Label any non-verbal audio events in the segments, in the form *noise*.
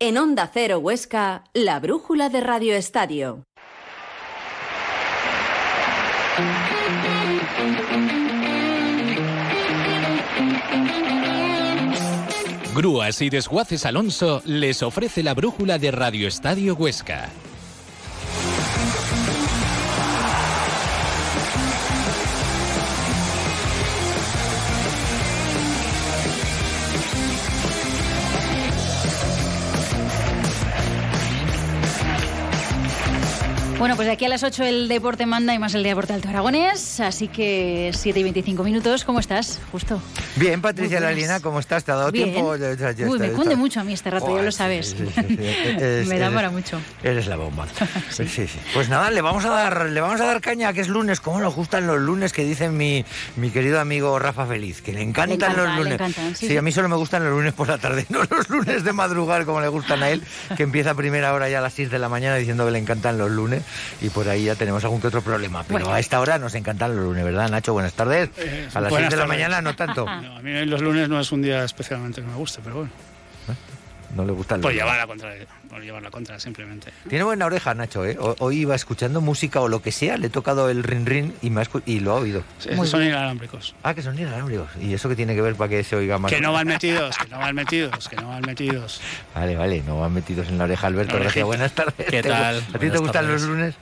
En Onda Cero Huesca, la brújula de Radio Estadio. Grúas y Desguaces Alonso les ofrece la brújula de Radio Estadio Huesca. Bueno, pues de aquí a las 8 el deporte manda y más el deporte alto aragonés, así que 7 y 25 minutos. ¿Cómo estás? Justo. Bien, Patricia Lalina, ¿cómo estás? ¿Te ha dado Bien. tiempo? Ya- ya Uy, me cunde mucho a mí este rato, ya lo sabes. sí, sí, sí, eres- *laughs* Me da para mucho. Eres la bomba. *laughs* sí. sí, Pues nada, le vamos a dar, le vamos a dar caña, que es lunes. ¿Cómo nos gustan los lunes que dicen mi, mi querido amigo Rafa Feliz? Que le encantan Le encanta, los le lunes. encantan, sí, sí. a mí solo me gustan los lunes por la tarde, *laughs* no los lunes de madrugar como le gustan a él, que empieza a primera hora ya a las 6 de la mañana diciendo que le encantan los lunes y por ahí ya tenemos algún que otro problema. Pero Bueno. a esta hora nos encantan los lunes, ¿verdad, Nacho? Buenas tardes. Eh, a las 6 buenas de la mañana no tanto. *laughs* No, a mí los lunes no es un día especialmente que me guste, pero bueno. No le gustan los Por llevar la contra, por llevar la contra, simplemente. Tiene buena oreja, Nacho, ¿eh? Ho- Hoy iba escuchando música o lo que sea, le he tocado el rin rin y, me ha y lo ha oído. Sí, Muy son inalámbricos. Ah, que son inalámbricos. ¿Y eso qué tiene que ver para que se oiga más? Que no van metidos, que no van metidos, que no van metidos. Vale, vale, no van metidos en la oreja. Alberto, gracias. Buenas tardes. ¿Qué ¿Te- tal? ¿A ti te gustan los lunes?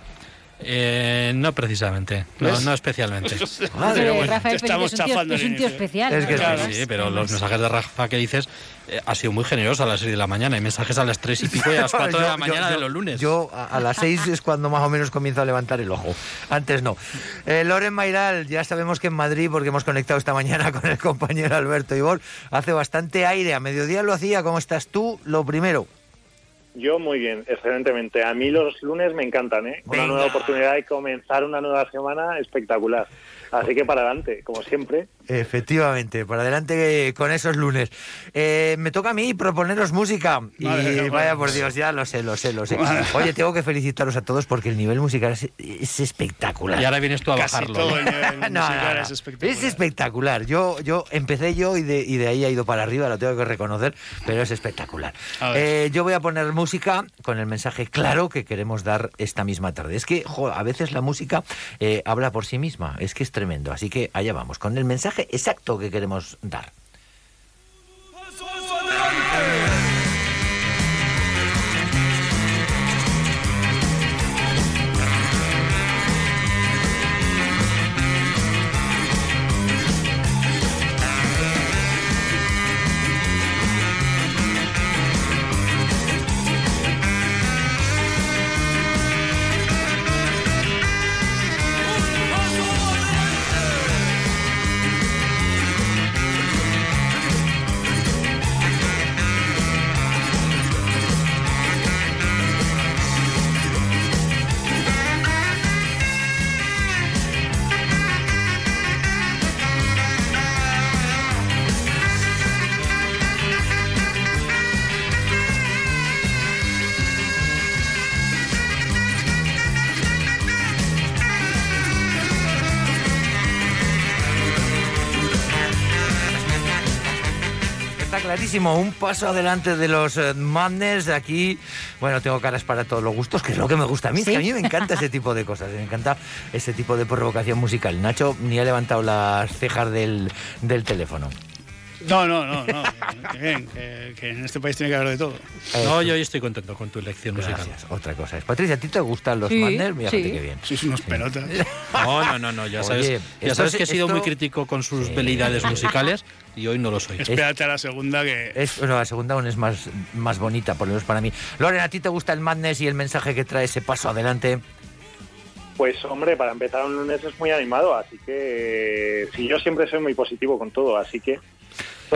Eh, no precisamente, no, no especialmente. Ah, Pero bueno, Rafael estamos es un tío, chafando es un tío especial. Es ¿no? que Claro. Además, Sí, pero los mensajes de Rafa que dices eh, ha sido muy generoso a las 6 de la mañana. Hay mensajes a las 3 y pico y a las *laughs* 4 de la mañana yo- de los lunes. Yo a, a las seis es cuando más o menos comienzo a levantar el ojo. Antes no. Eh, Loren Mairal, ya sabemos que en Madrid, porque hemos conectado esta mañana *laughs* con el compañero Alberto Ibor, hace bastante aire. A mediodía lo hacía. ¿Cómo estás tú? Lo primero. Yo muy bien, excelentemente. A mí los lunes me encantan, ¿eh? Una nueva oportunidad de comenzar una nueva semana espectacular. Así que para adelante, como siempre. Efectivamente, para adelante con esos lunes. Eh, me toca a mí proponeros música. Y Madre mía, vaya por. Dios, ya lo sé, lo sé, lo sé. Madre. Oye, tengo que felicitaros a todos porque el nivel musical es, es espectacular. Y ahora vienes tú a Casi bajarlo. todo el nivel *laughs* No, no, no. es espectacular. Es espectacular. Yo, yo empecé yo y de, y de ahí ha ido para arriba, lo tengo que reconocer, pero es espectacular. Eh, yo voy a poner música con el mensaje claro que queremos dar esta misma tarde. Es que jo, a veces la música eh, habla por sí misma, es que es tremendo. Así que allá vamos, con el mensaje exacto que queremos dar. Un paso adelante de los eh, Madness. Aquí, bueno, tengo caras para todos los gustos, que es lo que me gusta a mí. es que a mí me encanta ese tipo de cosas, me encanta ese tipo de provocación musical. Nacho ni ha levantado las cejas del, del teléfono. No, no, no, no. Que bien, que, que en este país tiene que haber de todo. No, yo hoy estoy contento con tu elección musical. Gracias. Otra cosa es. Patricia, ¿a ti te gustan los Sí, Madness? Mira, sí. qué bien. Sois unos pelotas. *laughs* No, no, no, no, ya sabes, Oye, ya esto sabes es- que he sido esto- muy crítico con sus Sí. velidades musicales y hoy no lo soy. Espérate a la segunda que... Es, bueno, la segunda aún es más, más bonita, por lo menos para mí. Loren, ¿a ti te gusta el Madness y el mensaje que trae ese paso adelante? Pues hombre, para empezar un lunes es muy animado, así que si yo siempre soy muy positivo con todo, así que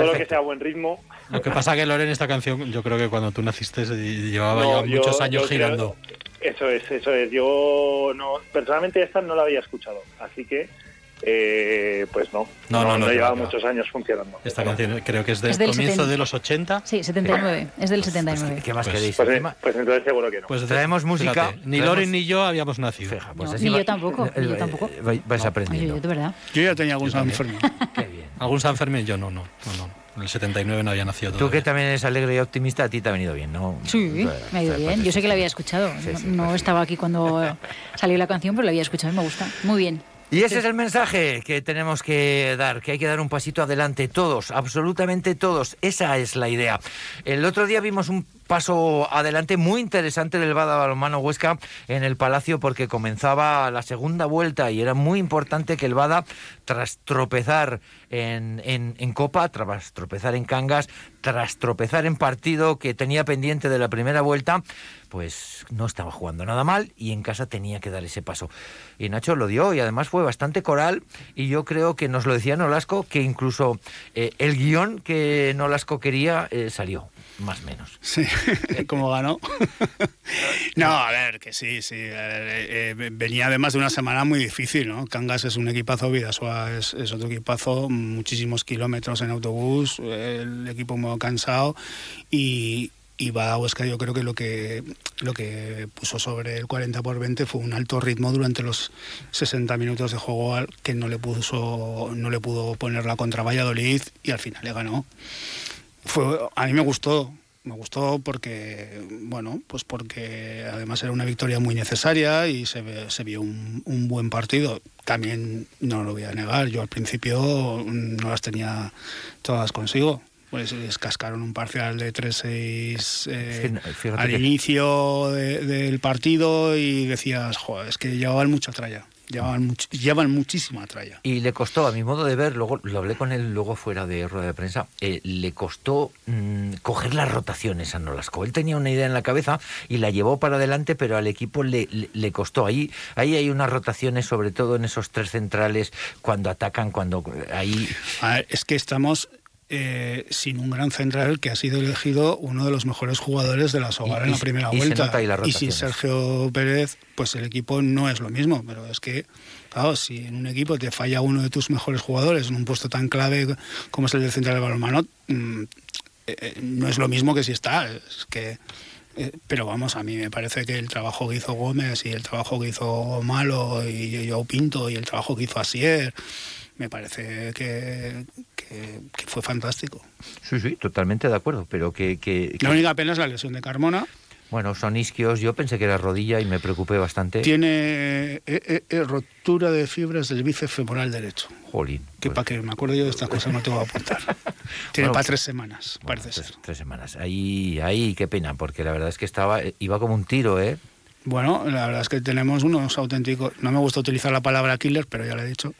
todo lo que sea buen ritmo. Lo que pasa que Loren esta canción, yo creo que cuando tú naciste se llevaba No, ya yo- muchos años yo creo- girando. Eso es, eso es. Yo no, personalmente esta no la había escuchado, así que eh, pues no, No, no, no, no, no. muchos años funcionando. Esta canción creo que es del Es del comienzo 70. de los 80. Sí, 79. Es del 79. ¿Qué más Pues- queréis? Pues, eh, pues entonces seguro que no. Pues Traemos música, fíjate, ni traemos- Loren ni yo habíamos nacido. Fija, pues No, ni yo tampoco, ni yo eh, tampoco. eh, vais- vais Ay, aprendiendo. yo, de verdad. Yo ya tenía algún San. Fermín. *laughs* Qué bien. ¿Algún San Fermín? Yo no, no. no, no. En el 79 no había nacido Tú todavía. que también eres alegre y optimista, a ti te ha venido bien, ¿no? Sí, me ha ido bien. Yo sé que la había escuchado. Sí, sí, no no estaba aquí cuando *laughs* salió la canción, pero la había escuchado y me gusta. Muy bien. Y ese es el mensaje que tenemos que dar, que hay que dar un pasito adelante todos, absolutamente todos. Esa es la idea. El otro día vimos un paso adelante muy interesante del Bada Huesca en el Palacio porque comenzaba la segunda vuelta y era muy importante que el Bada, tras tropezar en, en- en Copa, tras tropezar en Cangas, tras tropezar en partido que tenía pendiente de la primera vuelta, pues no estaba jugando nada mal y en casa tenía que dar ese paso. Y Nacho lo dio y además fue bastante coral y yo creo que nos lo decía Nolasco que incluso eh, el guion que Nolasco quería eh, salió, más o menos. Sí, *laughs* como ganó. *laughs* no, a ver, que sí, sí. eh, eh, venía además de una semana muy difícil, ¿no? Cangas es un equipazo, Vidasoa es, es otro equipazo, muchísimos kilómetros en autobús, el equipo muy cansado y, y Bada Huesca yo creo que lo que lo que puso sobre el 40 por 20 fue un alto ritmo durante los 60 minutos de juego al que no le puso no le pudo poner la contra Valladolid y al final le ganó fue a mí me gustó me gustó porque bueno pues porque además era una victoria muy necesaria y se, ve- se vio un, un buen partido. También no lo voy a negar yo al principio no las tenía todas consigo. Pues les cascaron un parcial de 3-6 eh, al inicio de- del partido y decías joder es que llevaban mucha tralla llevaban, much- llevan muchísima tralla Y le costó, a mi modo de ver, luego lo hablé con él luego fuera de rueda de prensa, eh, le costó mm, coger las rotaciones a Nolasco. Él tenía una idea en la cabeza y la llevó para adelante, pero al equipo le, le, le costó. Ahí, ahí hay unas rotaciones, sobre todo en esos tres centrales, cuando atacan, cuando ahí... A ver, es que estamos eh, sin un gran central que ha sido elegido uno de los mejores jugadores de la Sogar Y- en y- la primera y vuelta. las y sin. Sergio Pérez, pues el equipo no es lo mismo. Pero es que, claro, si en un equipo te falla uno de tus mejores jugadores en un puesto tan clave como es el del central del balonmano, mm, eh, no es lo mismo que si está. Es que. eh, Pero vamos, a mí me parece que el trabajo que hizo Gómez y el trabajo que hizo Malo y Joao Pinto y el trabajo que hizo Asier, me parece que, que- que fue fantástico. Sí, sí, totalmente de acuerdo, pero que... La única pena es la lesión de Carmona. bueno, son isquios, yo pensé que era rodilla y me preocupé bastante. Tiene eh, eh, eh, rotura de fibras del bíceps femoral derecho. Jolín. Que pues- para que me acuerdo yo de estas cosas no te voy a apuntar. Tiene Bueno, para tres semanas, Bueno, parece tres, ser. tres semanas. Ahí, ahí, qué pena, porque la verdad es que estaba, iba como un tiro, ¿eh? Bueno, la verdad es que tenemos unos auténticos, no me gusta utilizar la palabra killer, pero ya lo he dicho,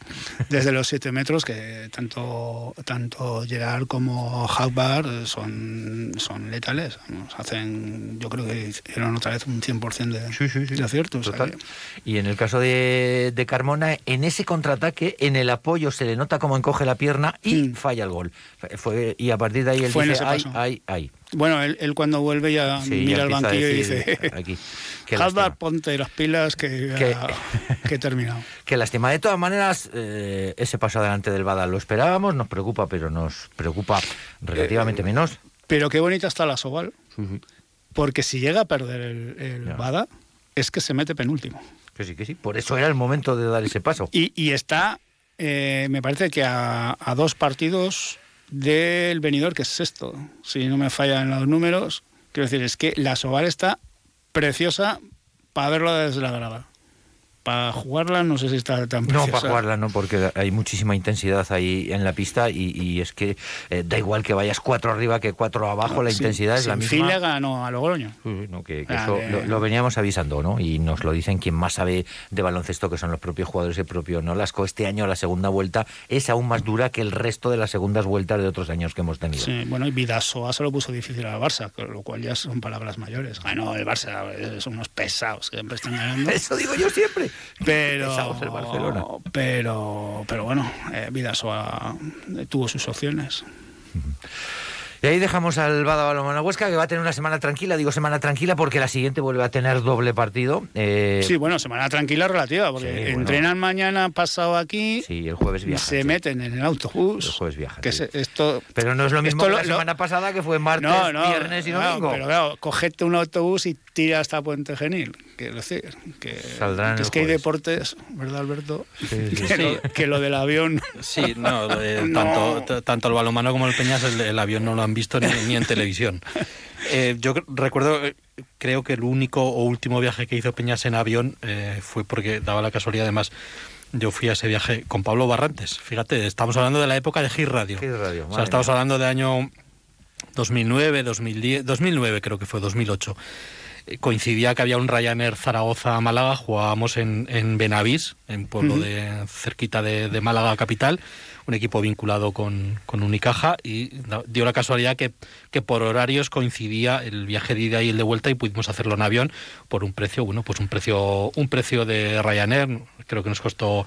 desde los 7 metros, que tanto, tanto Gerard como Hagbar son, son letales. Nos hacen, yo creo que hicieron otra vez un 100% de, de acierto. o sea Total. que- Y en el caso de, de Carmona, en ese contraataque, en el apoyo se le nota cómo encoge la pierna y Mm. falla el gol. Fue, y a partir de ahí él Fue dice, ay, ay, ay. Bueno, él, él cuando vuelve ya Sí, mira ya el empieza a banquillo y dice, *laughs* aquí, *laughs* ponte las pilas que, Que- ya- *laughs* que he terminado. Qué lástima. De todas maneras, eh, ese paso adelante del Bada lo esperábamos, nos preocupa, pero nos preocupa relativamente Eh, menos. Pero qué bonita está la Soval, porque si llega a perder el. Bada, es que se mete penúltimo. Que sí, que sí. Por eso era el momento de dar ese paso. Y, y está, eh, me parece que a, a dos partidos del venidor, que es sexto, si no me fallan los números. Quiero decir, es que la Soval está preciosa para verla desde la grada. Para jugarla no sé si está tan No, preciosa. para jugarla no, porque hay muchísima intensidad ahí en la pista y, y es que eh, da igual que vayas cuatro arriba que cuatro abajo, la Sin- intensidad es la misma. fin le ganó a Logroño. Sí, sí, no, que, que Ah, eso lo, lo veníamos avisando, ¿no? Y nos lo dicen quien más sabe de baloncesto, que son los propios jugadores, el propio Nolasco. Este año la segunda vuelta es aún más dura que el resto de las segundas vueltas de otros años que hemos tenido. Sí, bueno, y Vidasoa se lo puso difícil al Barça, lo cual ya son palabras mayores. Ganó el Barça, son unos pesados que siempre están ganando. *laughs* Eso digo yo siempre. Pero, Pesados el Barcelona. pero, pero bueno, eh, Vidasoa eh, tuvo sus opciones. Y ahí dejamos al Bada Balonmano Huesca, que va a tener una semana tranquila. Digo semana tranquila porque la siguiente vuelve a tener doble partido. Eh, Sí, bueno, semana tranquila relativa, porque Sí, bueno. entrenan mañana pasado aquí sí, el jueves viajan. se sí. meten en el autobús. El jueves viajan, Que sí. se- esto, Pero no es lo mismo que la lo- semana pasada, que fue martes, no, no, viernes y domingo. pero claro, cogete un autobús y tira hasta Puente Genil. Quiero decir, que, Saldrán que es que hay deportes, ¿verdad, Alberto? Sí, sí. Que, lo, que lo del avión. Sí, no, eh, *laughs* No. Tanto, tanto el balonmano como el Peñas, el, el avión no lo han visto ni, ni en televisión. *laughs* Eh, yo recuerdo, eh, creo que el único o último viaje que hizo Peñas en avión eh, fue porque daba la casualidad, además, yo fui a ese viaje con Pablo Barrantes. Fíjate, estamos hablando de la época de Hit Radio. Hit Radio, o sea, estamos mía. hablando de año 2009, 2010, 2009 creo que fue, 2008. Coincidía que había un Ryanair Zaragoza-Málaga, jugábamos en, en Benavís, en pueblo de cerquita de, de Málaga capital, un equipo vinculado con, con Unicaja y dio la casualidad que, que por horarios coincidía el viaje de ida y el de vuelta y pudimos hacerlo en avión por un precio, bueno, pues un precio, un precio de Ryanair, creo que nos costó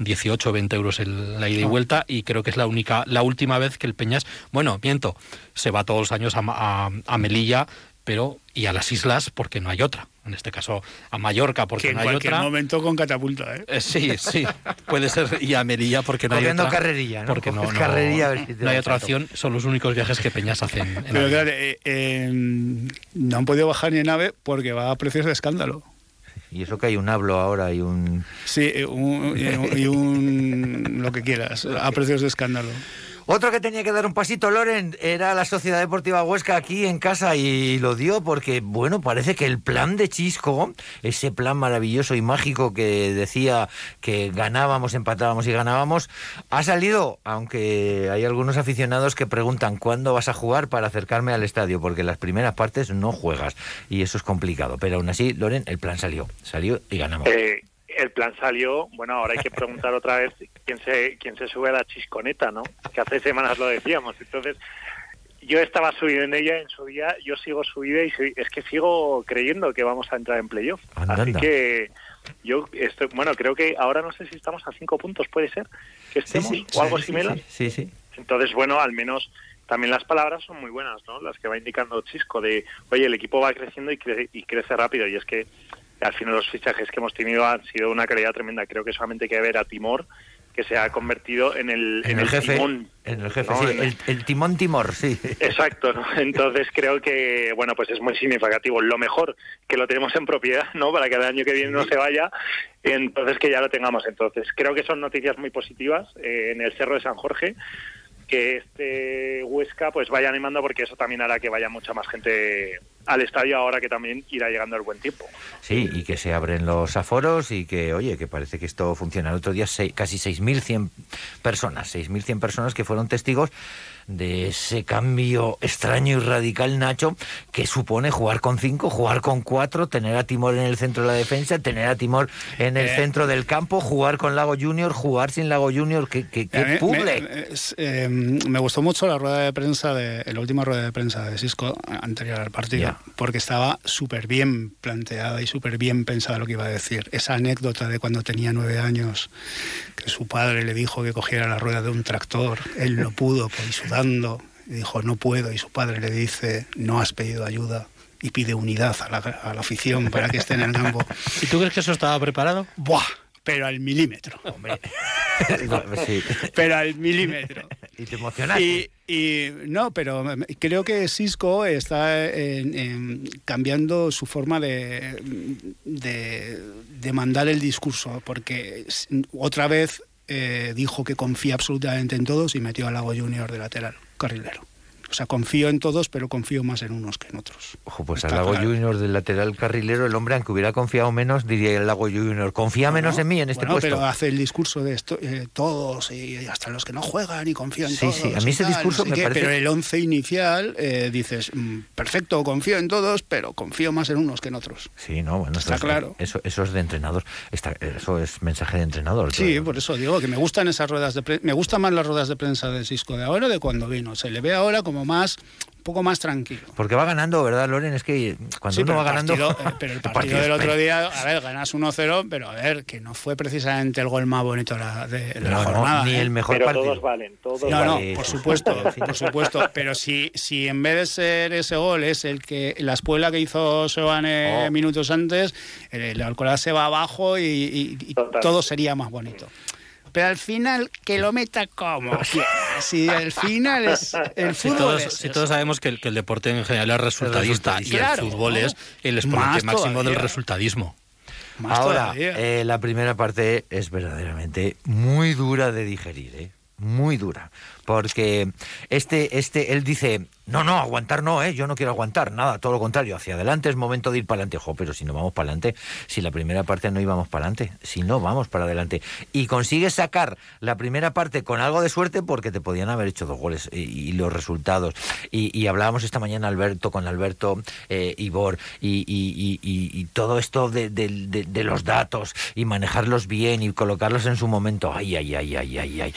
18 o 20 euros el- la ida y vuelta y creo que es la única, la última vez que el Peñas, bueno, miento, se va todos los años a- a Melilla, pero y a las islas porque no hay otra. En este caso a Mallorca porque Que en no hay cualquier otra. momento con catapulta, ¿eh? Eh, sí, sí, puede ser y a Melilla porque no Corriendo hay otra. carrerilla, ¿no? Porque no, no- carrerilla a ver si te no hay otra opción, son los únicos viajes que Peñas hacen. en Pero avión. claro, eh, eh, no han podido bajar ni en nave porque va a precios de escándalo. Y eso que hay un hablo ahora y un... Sí, un- y un, y un- lo que quieras, a precios de escándalo. Otro que tenía que dar un pasito, Loren, era la Sociedad Deportiva Huesca aquí en casa y lo dio porque, bueno, parece que el plan de Chisco, ese plan maravilloso y mágico que decía que ganábamos, empatábamos y ganábamos, ha salido, aunque hay algunos aficionados que preguntan cuándo vas a jugar para acercarme al estadio, porque las primeras partes no juegas y eso es complicado. Pero aún así, Loren, el plan salió, salió y ganamos. Eh, el plan salió, bueno, ahora hay que preguntar otra vez quién se, quién se sube a la chisconeta, ¿no? Que hace semanas lo decíamos. Entonces, yo estaba subido en ella en su día, yo sigo subida y es que sigo creyendo que vamos a entrar en playoff. Así que yo estoy, bueno, creo que ahora no sé si estamos a cinco puntos, puede ser que estemos sí, o algo sí, similar. Sí, sí. Entonces, bueno, al menos también las palabras son muy buenas, ¿no? Las que va indicando Chisco de, oye, el equipo va creciendo y, cre- y crece rápido. Y es que al final los fichajes que hemos tenido han sido una calidad tremenda. Creo que solamente hay que ver a Timor, que se ha convertido en el, En, el, jefe, timón. en el jefe, ¿no? sí, En- el, el timón Timor, sí. Exacto, ¿no? Entonces creo que, bueno, pues es muy significativo. Lo mejor que lo tenemos en propiedad, ¿no? Para que el año que viene no se vaya, entonces que ya lo tengamos. Entonces creo que son noticias muy positivas eh, en el Cerro de San Jorge que este Huesca pues vaya animando porque eso también hará que vaya mucha más gente al estadio ahora que también irá llegando el buen tiempo. Sí, y que se abren los aforos y que, oye, que parece que esto funciona. El otro día casi 6.100 personas, 6.100 personas que fueron testigos de ese cambio extraño y radical, Nacho, que supone jugar con cinco, jugar con cuatro, tener a Timor en el centro de la defensa, tener a Timor en el Eh. centro del campo, jugar con Lago Junior, jugar sin Lago Junior, qué, qué, qué A mí me- eh, gustó mucho la rueda de prensa, de, la última rueda de prensa de Cisco anterior al partido, porque estaba súper bien planteada y súper bien pensada lo que iba a decir. Esa anécdota de cuando tenía nueve años, que su padre le dijo que cogiera la rueda de un tractor, él no pudo, pues, y sudando, y dijo no puedo, y su padre le dice no has pedido ayuda. Y pide unidad a la, a la afición para que esté en el campo. *laughs* ¿Y tú crees que eso estaba preparado? ¡Buah! Pero al milímetro. *laughs* Sí. Pero al milímetro. Y te emocionaste. Y, y no, pero creo que Cisco está en- en cambiando su forma de, de, de mandar el discurso, porque otra vez eh, dijo que confía absolutamente en todos y metió a Lago Junior de lateral, carrilero. O sea, confío en todos, pero confío más en unos que en otros. Ojo, pues Está al Lago claro. Junior del lateral carrilero, el hombre, aunque hubiera confiado menos, diría el Lago Junior, confía menos en mí en este bueno, puesto. pero hace el discurso de esto, eh, todos y hasta los que no juegan y confío en Sí, todos. sí, a mí ese tal, discurso no sé me qué, parece- Pero el once inicial eh, dices, mm, perfecto, confío en todos, pero confío más en unos que en otros. Sí, no, bueno, Está eso, claro. Eso, eso es de entrenador. Está- eso es mensaje de entrenador. Sí, todo. por eso digo que me gustan esas ruedas de prensa. Me gustan más las ruedas de prensa de Cisco de ahora de cuando vino. Se le ve ahora como más, un poco más tranquilo. Porque va ganando, ¿verdad, Loren? Es que cuando Sí, uno va el ganando. *laughs* eh, pero el partido del otro día, a ver, ganas 1-0, pero a ver, que no fue precisamente el gol más bonito de la, de, de la No, no, jornada. ni ¿eh? el mejor Pero partido. todos valen, todos No, no, valen. por supuesto, *laughs* por supuesto. Pero si, si en vez de ser ese gol es el que la espuela que hizo Sebane Oh. minutos antes, el, el Alcoraz se va abajo y, y- y Total. todo sería más bonito. Pero al final que lo meta como *laughs* si el final es el Si fútbol todos, es si todos sabemos que el, que el deporte en general es resultadista, y Claro. el fútbol es el exponente máximo del resultadismo. Más Ahora, eh, la primera parte es verdaderamente muy dura de digerir, ¿eh? Muy dura. Porque este, este, él dice, no, no, aguantar no, ¿eh? Yo no quiero aguantar, nada, todo lo contrario, hacia adelante es momento de ir para adelante. Jo, pero si no vamos para adelante, si la primera parte no íbamos para adelante, si no vamos para adelante. Y consigues sacar la primera parte con algo de suerte porque te podían haber hecho dos goles y, y los resultados. Y, hablábamos esta mañana Alberto con Alberto eh, Ibor y, y- y- y- y todo esto de, de- de- de los datos y manejarlos bien y colocarlos en su momento. Ay, ay, ay, ay, ay, ay.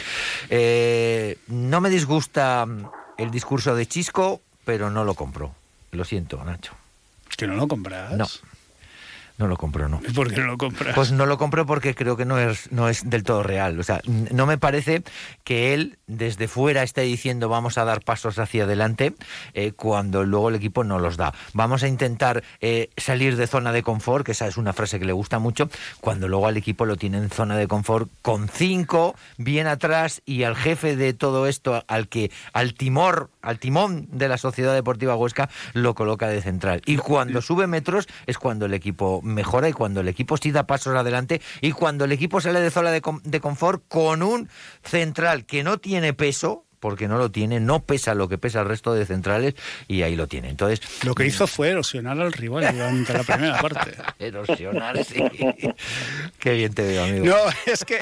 Eh, no me disgusta el discurso de Chisco, pero no lo compro. Lo siento, Nacho. Que no lo compras. No. No lo compro, no. ¿Y ¿Por qué no lo compras? Pues no lo compro porque creo que no es, no es del todo real. O sea, no me parece que él desde fuera esté diciendo vamos a dar pasos hacia adelante eh, cuando luego el equipo no los da. Vamos a intentar eh, salir de zona de confort, que esa es una frase que le gusta mucho, cuando luego al equipo lo tiene en zona de confort con cinco bien atrás y al jefe de todo esto, al que al timor, al timón de la Sociedad Deportiva Huesca lo coloca de central. Y cuando sube metros es cuando el equipo mejora y cuando el equipo sí da pasos adelante y cuando el equipo sale de zona de, con- de confort con un central que no tiene peso porque no lo tiene, no pesa lo que pesa el resto de centrales y ahí lo tiene. Entonces, Lo que hizo fue erosionar al rival durante la primera parte. *laughs* erosionar, sí. *laughs* Qué bien te veo, amigo. No, es que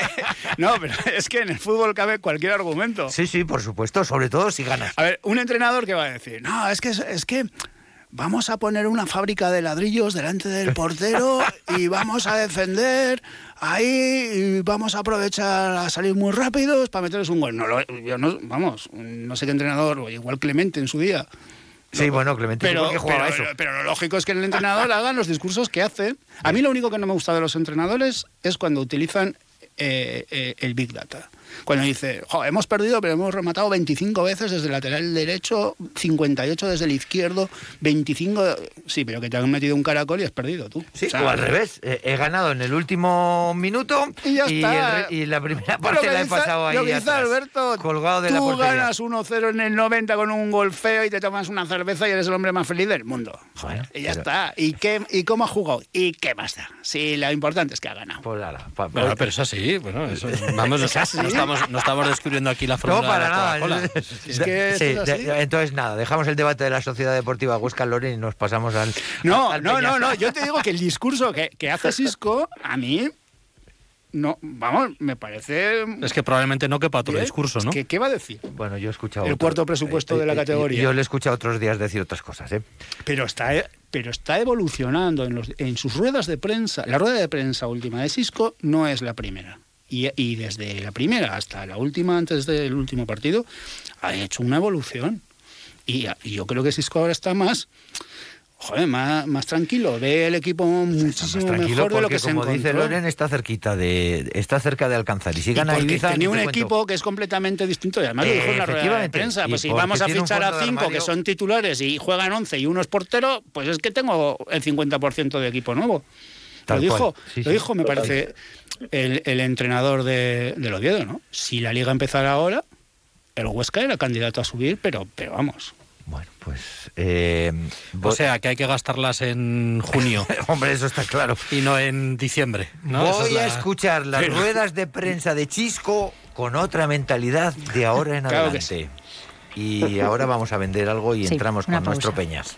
no, pero es que en el fútbol cabe cualquier argumento. Sí, sí, por supuesto, sobre todo si ganas. A ver, un entrenador que va a decir, no, es que es que vamos a poner una fábrica de ladrillos delante del portero y vamos a defender ahí y vamos a aprovechar a salir muy rápidos para meterles un gol. No, lo- yo no, vamos, no sé qué entrenador, o igual Clemente en su día. Sí, bueno, Clemente, Pero, ¿por qué jugaba pero, eso? pero lo lógico es que el entrenador haga los discursos que hace. A mí lo único que no me gusta de los entrenadores es cuando utilizan eh, eh, el Big Data. Cuando dice, "Jo, hemos perdido, pero hemos rematado 25 veces desde el lateral derecho, 58 desde el izquierdo, 25... Sí, pero que te han metido un caracol y has perdido tú. Sí, O sea, o al revés. eh, he ganado en el último minuto Y ya está. el y la primera parte la he dice- pasado ahí lo que dice atrás, Alberto, colgado de tú la portería. ganas 1-0 en el 90 con un gol feo y te tomas una cerveza y eres el hombre más feliz del mundo. Bueno, y ya pero- está. ¿Y, qué, ¿Y cómo ha jugado? ¿Y qué más da? Sí, lo importante es que ha ganado. Pues ala, pa- Bueno, pa- pero es así, bueno, eso, vamos, *laughs* no, no estamos, no estamos descubriendo aquí la no, fórmula para de la nada. Es que Sí, esto es así. de- entonces nada, dejamos el debate de la Sociedad Deportiva Huesca Loren y nos pasamos al. No, al no, no, no. Yo te digo que el discurso que, que hace Cisco, a mí, no, vamos, me parece... Es que probablemente no quepa otro discurso, ¿no? ¿Qué, qué va a decir? Bueno, yo he escuchado. El otro- cuarto presupuesto de la categoría. Yo le he escuchado otros días decir otras cosas, ¿eh? Pero está, pero está evolucionando en, los, en sus ruedas de prensa. La rueda de prensa última de Cisco no es la primera. Y, y desde la primera hasta la última, antes del último partido, ha hecho una evolución. Y, y yo creo que Cisco ahora está más, joder, más, más tranquilo. Ve el equipo Más muchísimo tranquilo mejor de lo porque, que se como dice encontró. Loren, está cerquita de, está cerca de alcanzar. Y si Y gana porque Ibiza, tenía un cuento. equipo que es completamente distinto y además lo dijo en la rueda de prensa Y pues si porque vamos a fichar a cinco que son titulares y juegan 11 y uno es portero pues es que tengo el 50% de equipo nuevo Tal lo dijo. Sí, lo sí. dijo me parece el, el entrenador de, del Oviedo ¿no? si la liga empezara ahora el Huesca era candidato a subir pero, pero vamos Bueno, pues. eh, O sea, que hay que gastarlas en junio *laughs* Hombre, eso está claro. y no en diciembre. ¿no? Voy es la- a escuchar las ruedas de prensa de Chisco con otra mentalidad de ahora en Claro que adelante. Y ahora vamos a vender algo y Sí, entramos con nuestro Peñas.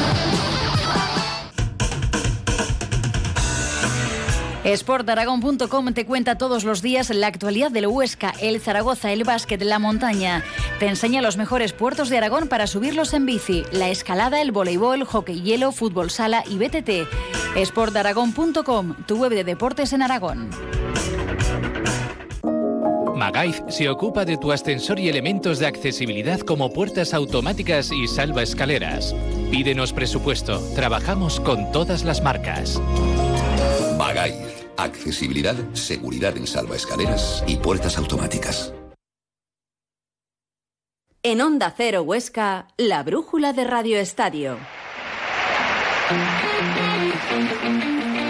Sportaragón.com te cuenta todos los días la actualidad del Huesca, el Zaragoza, el básquet, la montaña. Te enseña los mejores puertos de Aragón para subirlos en bici, la escalada, el voleibol, hockey hielo, fútbol sala y BTT. Sportaragón.com, tu web de deportes en Aragón. Magaiz se ocupa de tu ascensor y elementos de accesibilidad como puertas automáticas y salva escaleras. Pídenos presupuesto. Trabajamos con todas las marcas. Bagay. Accesibilidad, seguridad en salvaescaleras y puertas automáticas. En Onda Cero Huesca, la brújula de Radio Estadio.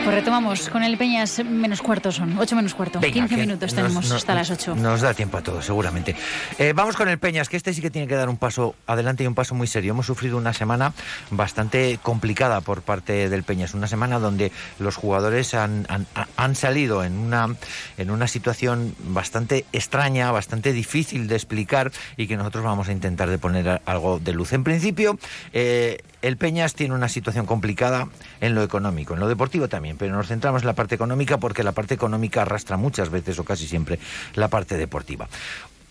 Pues retomamos con el Peñas menos cuarto son, 8 menos cuarto. Venga, 15 que minutos nos- tenemos hasta las 8. Nos da tiempo a todo, seguramente. Eh, vamos con el Peñas, que este sí que tiene que dar un paso adelante y un paso muy serio. Hemos sufrido una semana bastante complicada por parte del Peñas, una semana donde los jugadores han, han- han salido en una, en una situación bastante extraña, bastante difícil de explicar y que nosotros vamos a intentar de poner algo de luz. En principio, eh, el Peñas tiene una situación complicada en lo económico, en lo deportivo también, pero nos centramos en la parte económica porque la parte económica arrastra muchas veces o casi siempre la parte deportiva.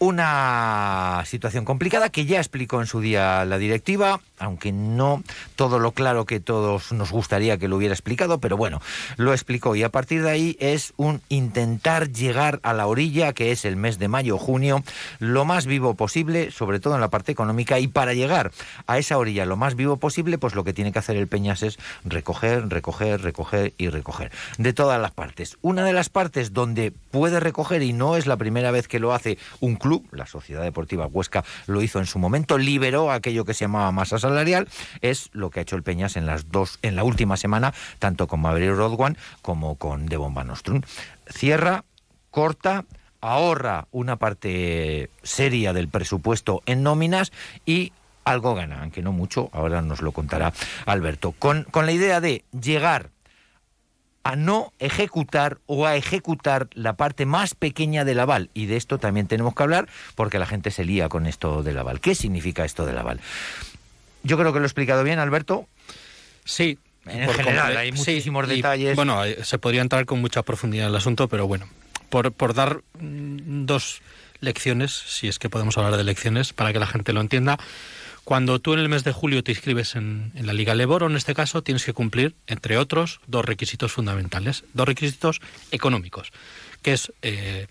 Una situación complicada que ya explicó en su día la directiva, aunque no todo lo claro que todos nos gustaría que lo hubiera explicado, pero bueno, lo explicó. Y a partir de ahí es un intentar llegar a la orilla, que es el mes de mayo o junio, lo más vivo posible, sobre todo en la parte económica, y para llegar a esa orilla lo más vivo posible, pues lo que tiene que hacer el Peñas es recoger, recoger, recoger y recoger, de todas las partes. Una de las partes donde puede recoger, y no es la primera vez que lo hace un club, la Sociedad Deportiva Huesca lo hizo en su momento, liberó aquello que se llamaba masa salarial, es lo que ha hecho el Peñas en las dos, en la última semana, tanto con Maverick Rodwan como con Devon Van Oström. Cierra, corta, ahorra una parte seria del presupuesto en nóminas y algo gana, aunque no mucho, ahora nos lo contará Alberto, con, con la idea de llegar a no ejecutar o a ejecutar la parte más pequeña del aval. Y de esto también tenemos que hablar porque la gente se lía con esto del aval. ¿Qué significa esto del aval? Yo creo que lo he explicado bien, Alberto. Sí. En por general, hay sí, muchísimos y, detalles. bueno, eh, se podría entrar con mucha profundidad en el asunto, pero bueno, por, por dar mm, dos lecciones, si es que podemos hablar de lecciones, para que la gente lo entienda. Cuando tú en el mes de julio te inscribes en, la Liga Leboro, en este caso, tienes que cumplir, entre otros, dos requisitos fundamentales, dos requisitos económicos, que es eh,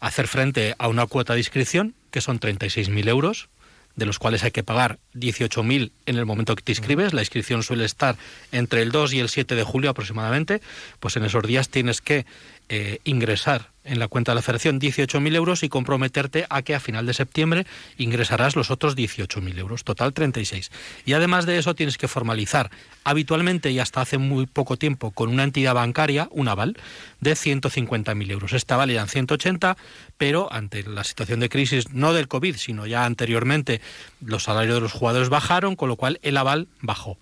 hacer frente a una cuota de inscripción, que son 36.000 euros, de los cuales hay que pagar 18.000 en el momento que te inscribes. La inscripción suele estar entre el 2 y el 7 de julio aproximadamente. Pues en esos días tienes que eh, ingresar en la cuenta de la federación 18.000 euros y comprometerte a que a final de septiembre ingresarás los otros 18.000 euros, total 36. Y además de eso tienes que formalizar habitualmente y hasta hace muy poco tiempo con una entidad bancaria un aval de 150.000 euros. Este aval eran 180, pero ante la situación de crisis, no del COVID, sino ya anteriormente, los salarios de los jugadores bajaron, con lo cual el aval bajó.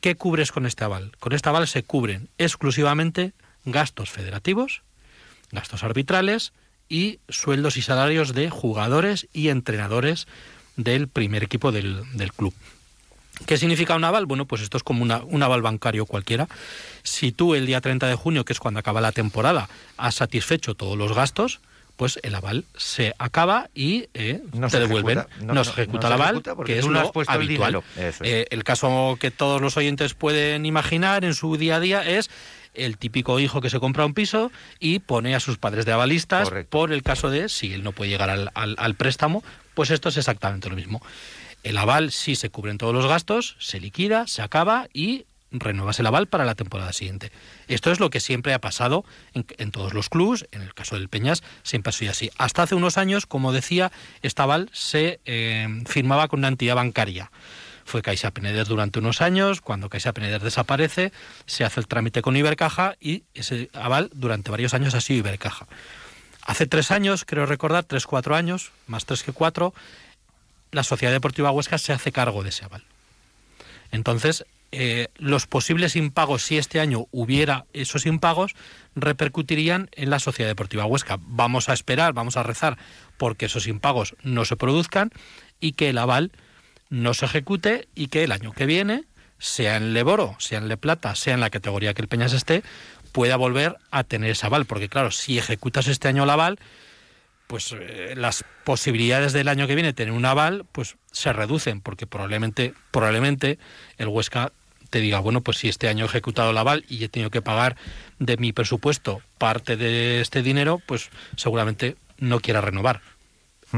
¿Qué cubres con este aval? Con este aval se cubren exclusivamente gastos federativos, gastos arbitrales y sueldos y salarios de jugadores y entrenadores del primer equipo del, del club. ¿Qué significa un aval? Bueno, pues esto es como una, un aval bancario cualquiera. Si tú el día 30 de junio, que es cuando acaba la temporada, has satisfecho todos los gastos, pues el aval se acaba y eh, No te se devuelven. ejecuta, no, no- se ejecuta no el aval, ejecuta que es lo has puesto el habitual. es. Eh, el caso que todos los oyentes pueden imaginar en su día a día es el típico hijo que se compra un piso y pone a sus padres de avalistas Correcto. por el caso de si él no puede llegar al, al- al préstamo, pues esto es exactamente lo mismo. El aval sí se cubren todos los gastos, se liquida, se acaba y renuevas el aval para la temporada siguiente. Esto es lo que siempre ha pasado en, en todos los clubes, en el caso del Peñas siempre ha sido así. Hasta hace unos años, como decía, este aval se eh, firmaba con una entidad bancaria. Fue Caixa Peneder durante unos años, cuando Caixa Peneder desaparece, se hace el trámite con Ibercaja y ese aval durante varios años ha sido Ibercaja. Hace tres años, creo recordar, tres, cuatro años, más tres que cuatro, la Sociedad Deportiva Huesca se hace cargo de ese aval. Entonces, eh, los posibles impagos, si este año hubiera esos impagos, repercutirían en la Sociedad Deportiva Huesca. Vamos a esperar, vamos a rezar porque esos impagos no se produzcan y que el aval no se ejecute y que el año que viene, sea en Leboro, sea en Le Plata, sea en la categoría que el Peñas esté, pueda volver a tener ese aval. Porque claro, si ejecutas este año el aval, pues eh, las posibilidades del año que viene tener un aval pues se reducen. Porque probablemente probablemente el Huesca te diga bueno pues si este año he ejecutado el aval y he tenido que pagar de mi presupuesto parte de este dinero pues seguramente no quiera renovar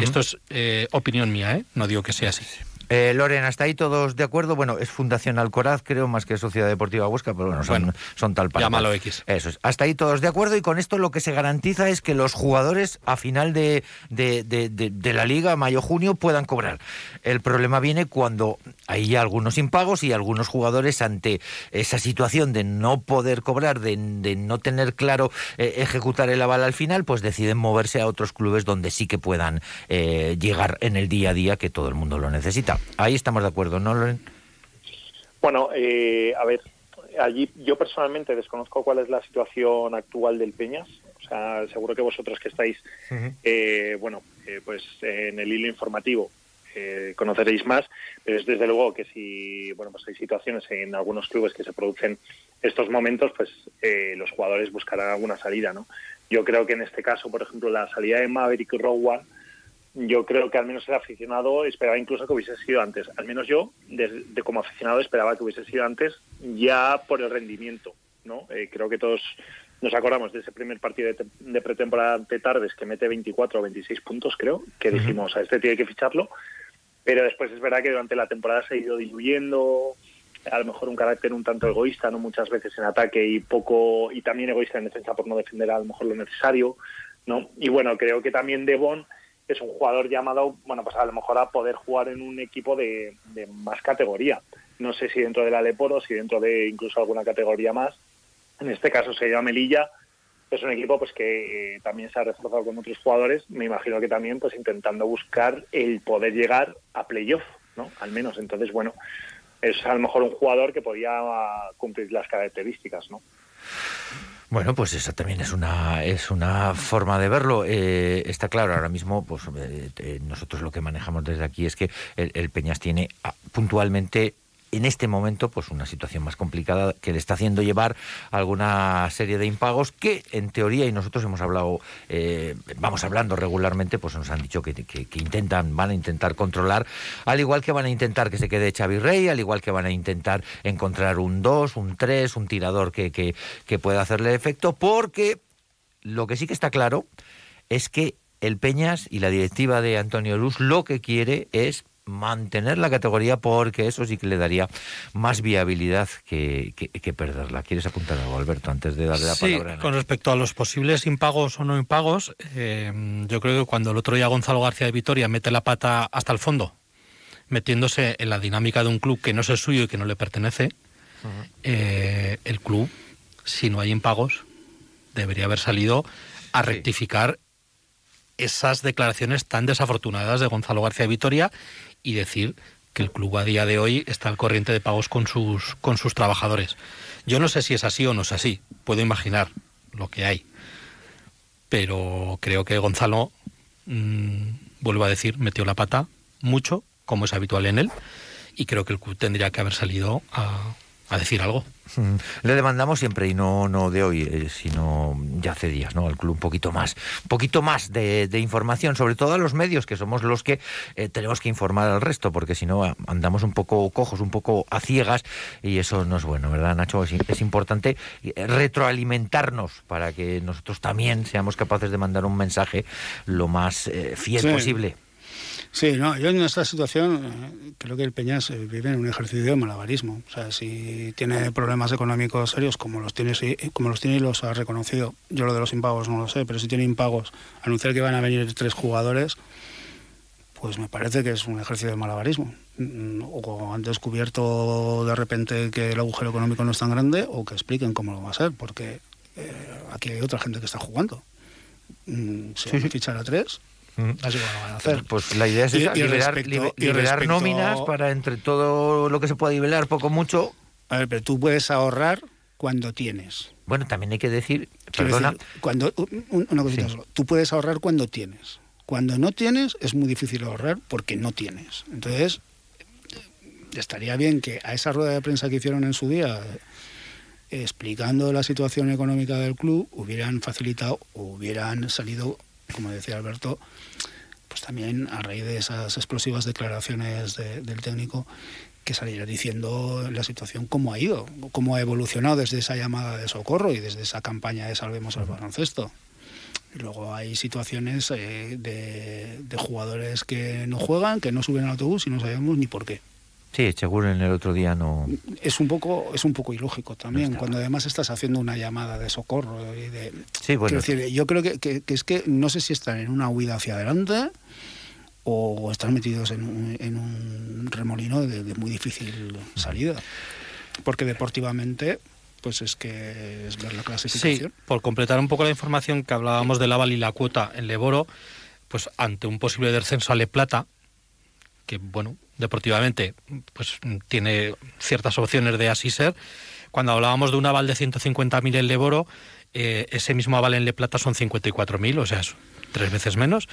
esto es eh, opinión mía ¿eh? no digo que sea así Eh, Loren, hasta ahí todos de acuerdo. Bueno, es Fundación Alcoraz, creo, más que Sociedad Deportiva Huesca, pero bueno, son, son tal para. Llámalo X. Eso es. Hasta ahí todos de acuerdo y con esto lo que se garantiza es que los jugadores a final de, de, de, de la liga, mayo-junio, puedan cobrar. El problema viene cuando hay ya algunos impagos y algunos jugadores ante esa situación de no poder cobrar, de, no tener claro eh, ejecutar el aval al final, pues deciden moverse a otros clubes donde sí que puedan eh, llegar en el día a día que todo el mundo lo necesita. Ahí estamos de acuerdo, ¿no, Loren? Bueno, eh, a ver, allí yo personalmente desconozco cuál es la situación actual del Peñas. O sea, seguro que vosotros que estáis, bueno, pues en el hilo informativo conoceréis más, pero es desde luego que si bueno pues hay situaciones en algunos clubes que se producen estos momentos, pues eh, los jugadores buscarán alguna salida, ¿no? Yo creo que en este caso, por ejemplo, la salida de Maverick Rowan, yo creo que al menos el aficionado esperaba incluso que hubiese sido antes. Al menos yo, de, como aficionado, esperaba que hubiese sido antes, ya por el rendimiento, ¿no? Eh, creo que todos nos acordamos de ese primer partido de, pretemporada ante Tardes que mete 24 o 26 puntos, creo, que dijimos, a este tiene que ficharlo pero después es verdad que durante la temporada se ha ido diluyendo a lo mejor un carácter un tanto egoísta, no muchas veces en ataque y poco y también egoísta en defensa por no defender a lo mejor lo necesario, ¿no? Y bueno, creo que también Devon es un jugador llamado, bueno, pues a lo mejor a poder jugar en un equipo de, más categoría. No sé si dentro del Aleporo, si dentro de incluso alguna categoría más. En este caso se llama Melilla, es un equipo pues que eh, también se ha reforzado con otros jugadores, me imagino que también pues intentando buscar el poder llegar a playoff, ¿no? Al menos, entonces bueno, es a lo mejor un jugador que podía cumplir las características, ¿no? Bueno, pues esa también es una es una forma de verlo. Eh, está claro, ahora mismo, pues eh, nosotros lo que manejamos desde aquí es que el Peñas tiene ah, puntualmente en este momento pues una situación más complicada que le está haciendo llevar alguna serie de impagos que en teoría y nosotros hemos hablado eh, vamos hablando regularmente pues nos han dicho que, intentan van a intentar controlar al igual que van a intentar que se quede Xavi al igual que van a intentar encontrar un 2 un 3 un tirador que, que, que pueda hacerle efecto porque lo que sí que está claro es que el Peñas y la directiva de Antonio Luz lo que quiere es mantener la categoría porque eso sí que le daría más viabilidad que, perderla. ¿Quieres apuntar algo, Alberto, antes de darle la sí, palabra? Con respecto a los posibles impagos o no impagos, eh, yo creo que cuando el otro día Gonzalo García de Vitoria mete la pata hasta el fondo, metiéndose en la dinámica de un club que no es el suyo y que no le pertenece, eh, el club, si no hay impagos, debería haber salido a rectificar esas declaraciones tan desafortunadas de Gonzalo García Vitoria y decir que el club a día de hoy está al corriente de pagos con sus, con sus trabajadores. Yo no sé si es así o no es así, puedo imaginar lo que hay, pero creo que Gonzalo, mm, vuelvo a decir, metió la pata mucho, como es habitual en él, y creo que el club tendría que haber salido a, a decir algo. Le demandamos siempre, y no, no de hoy, eh, sino ya hace días, ¿no? Al club un poquito más, un poquito más de, información, sobre todo a los medios, que somos los que eh, tenemos que informar al resto, porque si no andamos un poco cojos, un poco a ciegas, y eso no es bueno, ¿verdad, Nacho? Es, importante eh, retroalimentarnos para que nosotros también seamos capaces de mandar un mensaje lo más fiel posible. Sí, no, yo en esta situación eh, creo que el Peñas eh, vive en un ejercicio de malabarismo. O sea, si tiene problemas económicos serios, como los tiene, como los tiene y los ha reconocido, yo lo de los impagos no lo sé, pero si tiene impagos, anunciar que van a venir tres jugadores, pues me parece que es un ejercicio de malabarismo. Mm, o han descubierto de repente que el agujero económico no es tan grande, o que expliquen cómo lo va a ser, porque eh, aquí hay otra gente que está jugando. Mm, si van a fichar a tres, Así que van a hacer. Pues la idea es liberar, nóminas para entre todo lo que se pueda nivelar, poco mucho. A ver, pero tú puedes ahorrar cuando tienes. Bueno, también hay que decir, perdona. cuando, una cosita solo. Tú puedes ahorrar cuando tienes. Cuando no tienes, es muy difícil ahorrar porque no tienes. Entonces, estaría bien que a esa rueda de prensa que hicieron en su día, explicando la situación económica del club, hubieran facilitado, hubieran salido como decía Alberto, pues también a raíz de esas explosivas declaraciones del técnico, que saliera diciendo la situación cómo ha ido, cómo ha evolucionado desde esa llamada de socorro y desde esa campaña de Salvemos al baloncesto. Luego hay situaciones eh, de, de jugadores que no juegan, que no suben al autobús y no sabemos ni por qué. Sí, seguro en el otro día no. Es un poco, es un poco ilógico también, cuando además estás haciendo una llamada de socorro. Y de, Sí, bueno. Quiero decir, yo creo que, que- que es que no sé si están en una huida hacia adelante o están metidos en un, en un remolino de, de muy difícil salida. Porque deportivamente, pues es que es ver la Sí, clasificación. por completar un poco la información que hablábamos del Aval y la cuota en Leboro, pues ante un posible descenso a Le Plata, que bueno, deportivamente pues tiene ciertas opciones de así ser, cuando hablábamos de un aval de 150.000 en Leboro, eh, ese mismo aval en Le Plata son 54.000, o sea, es tres veces menos,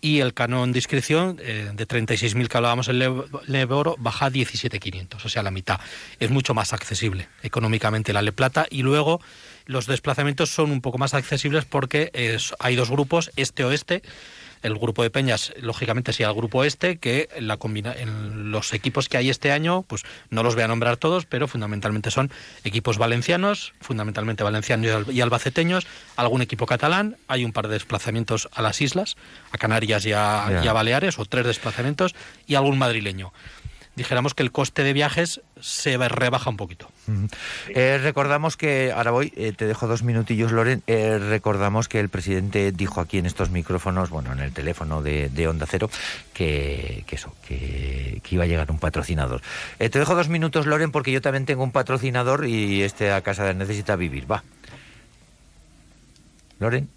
y el canon de inscripción eh, de 36.000 que hablábamos en Le- Leboro baja a 17.500, o sea, la mitad. Es mucho más accesible económicamente la Le Plata y luego los desplazamientos son un poco más accesibles porque hay dos grupos, este-oeste. El grupo de Peñas, lógicamente, sí al grupo este, que en, la combina en los equipos que hay este año, pues no los voy a nombrar todos, pero fundamentalmente son equipos valencianos, fundamentalmente valencianos y al- y albaceteños, algún equipo catalán, hay un par de desplazamientos a las islas, a Canarias y a, Ya. y a Baleares, o tres desplazamientos, y algún madrileño. Dijéramos que el coste de viajes se rebaja un poquito. Eh, recordamos que, ahora voy, eh, te dejo dos minutillos, Loren. Eh, recordamos que el presidente dijo aquí en estos micrófonos, bueno, en el teléfono de, de Onda Cero, que, que eso, que, que iba a llegar un patrocinador. Te dejo dos minutos, Loren, porque yo también tengo un patrocinador y este a casa necesita vivir. Va. Loren.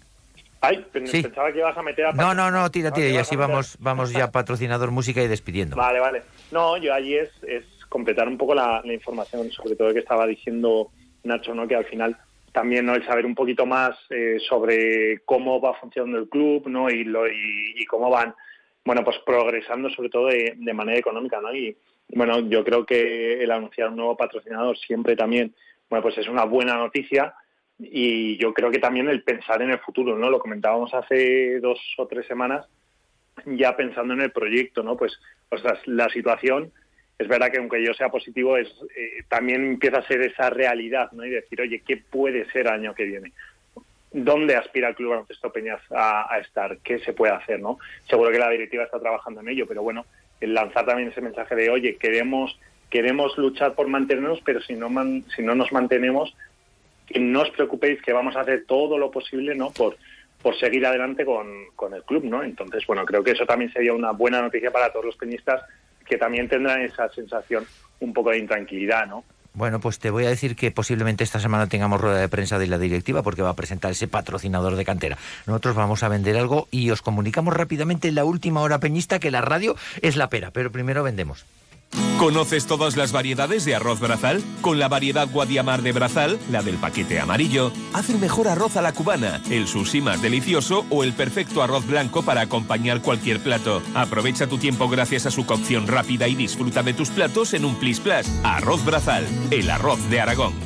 Ay, pen- Sí. pensaba que ibas a meter a No, no, no, tira, tira, y así vamos, vamos ya patrocinador música y despidiendo. Vale, vale. No, yo allí es, es completar un poco la, la información, sobre todo que estaba diciendo Nacho, ¿no? Que al final también no el saber un poquito más eh, sobre cómo va funcionando el club, ¿no? Y, lo, y, y cómo van, bueno, pues progresando sobre todo de, de manera económica, ¿no? Y bueno, yo creo que el anunciar un nuevo patrocinador siempre también, bueno, pues es una buena noticia y yo creo que también el pensar en el futuro, ¿no? Lo comentábamos hace dos o tres semanas, ya pensando en el proyecto, ¿no? Pues, o sea, la situación, es verdad que aunque yo sea positivo, es eh, también empieza a ser esa realidad, ¿no? Y decir, oye, ¿qué puede ser año que viene? ¿Dónde aspira el Club Baloncesto Peñas a, estar? ¿Qué se puede hacer, no? Seguro que la directiva está trabajando en ello, pero bueno, el lanzar también ese mensaje de, oye, queremos queremos luchar por mantenernos, pero si no man- si no nos mantenemos, no os preocupéis que vamos a hacer todo lo posible, ¿no? Por por seguir adelante con, con el club, ¿no? Entonces, bueno, creo que eso también sería una buena noticia para todos los peñistas que también tendrán esa sensación un poco de intranquilidad, ¿no? Bueno, pues te voy a decir que posiblemente esta semana tengamos rueda de prensa de la directiva porque va a presentar ese patrocinador de cantera. Nosotros vamos a vender algo y os comunicamos rápidamente en la última hora peñista que la radio es la pera, pero primero vendemos. ¿Conoces todas las variedades de arroz brazal? Con la variedad Guadiamar de Brazal, la del paquete amarillo, haz el mejor arroz a la cubana, el sushi más delicioso o el perfecto arroz blanco para acompañar cualquier plato. Aprovecha tu tiempo gracias a su cocción rápida y disfruta de tus platos en un Plis Plus. Arroz Brazal, el arroz de Aragón.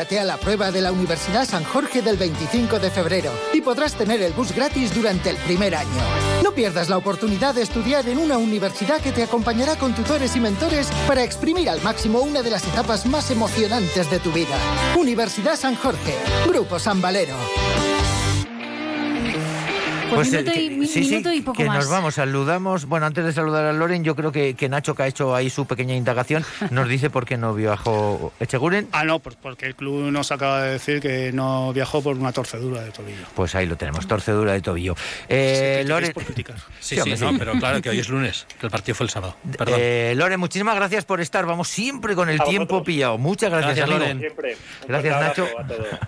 Apúntate a la prueba de la Universidad San Jorge del 25 de febrero y podrás tener el bus gratis durante el primer año. No pierdas la oportunidad de estudiar en una universidad que te acompañará con tutores y mentores para exprimir al máximo una de las etapas más emocionantes de tu vida. Universidad San Jorge, Grupo San Valero. Pues, eh, minuto, y, que- sí, sí, minuto y poco que más. nos vamos, saludamos. Bueno, antes de saludar a Loren, yo creo que, que Nacho, que ha hecho ahí su pequeña indagación, *laughs* nos dice por qué no viajó Echeguren. Ah, no, pues porque el club nos acaba de decir que no viajó por una torcedura de tobillo. Pues ahí lo tenemos, torcedura de tobillo. Eh, Sí, Loren, por criticar. *laughs* Sí, Sí, no, pero claro que hoy es *laughs* lunes, que el partido fue el sábado. Perdón. eh, Loren, muchísimas gracias por estar. Vamos siempre con el A tiempo vosotros. pillado. Muchas gracias. Loren. Siempre. Gracias, Nacho.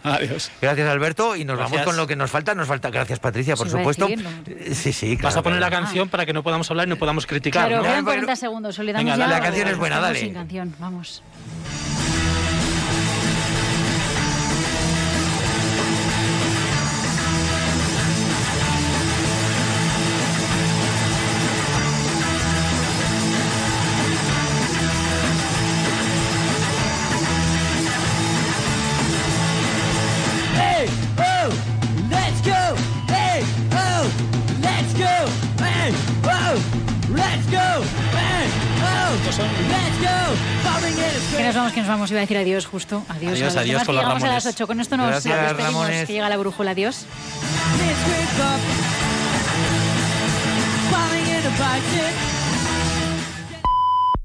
Adiós. Gracias, Alberto. Y nos vamos con lo que nos falta. Nos falta. Gracias, Patricia, por a supuesto. decir, ¿no? Eh, Sí, sí, Vas claro, a poner la canción para que no podamos hablar y no podamos criticar. Claro, ¿no? quedan Bueno, 40 segundos. Venga, ya la canción es buena, dale. Sin canción, vamos. Que nos vamos, que nos vamos. Iba a decir adiós justo. Adiós. Adiós, adiós demás, con que los llegamos a las 8. Con esto nos Gracias, despedimos. Ramones. Que llega la brújula. Adiós. Let's wake up, falling in a bicycle.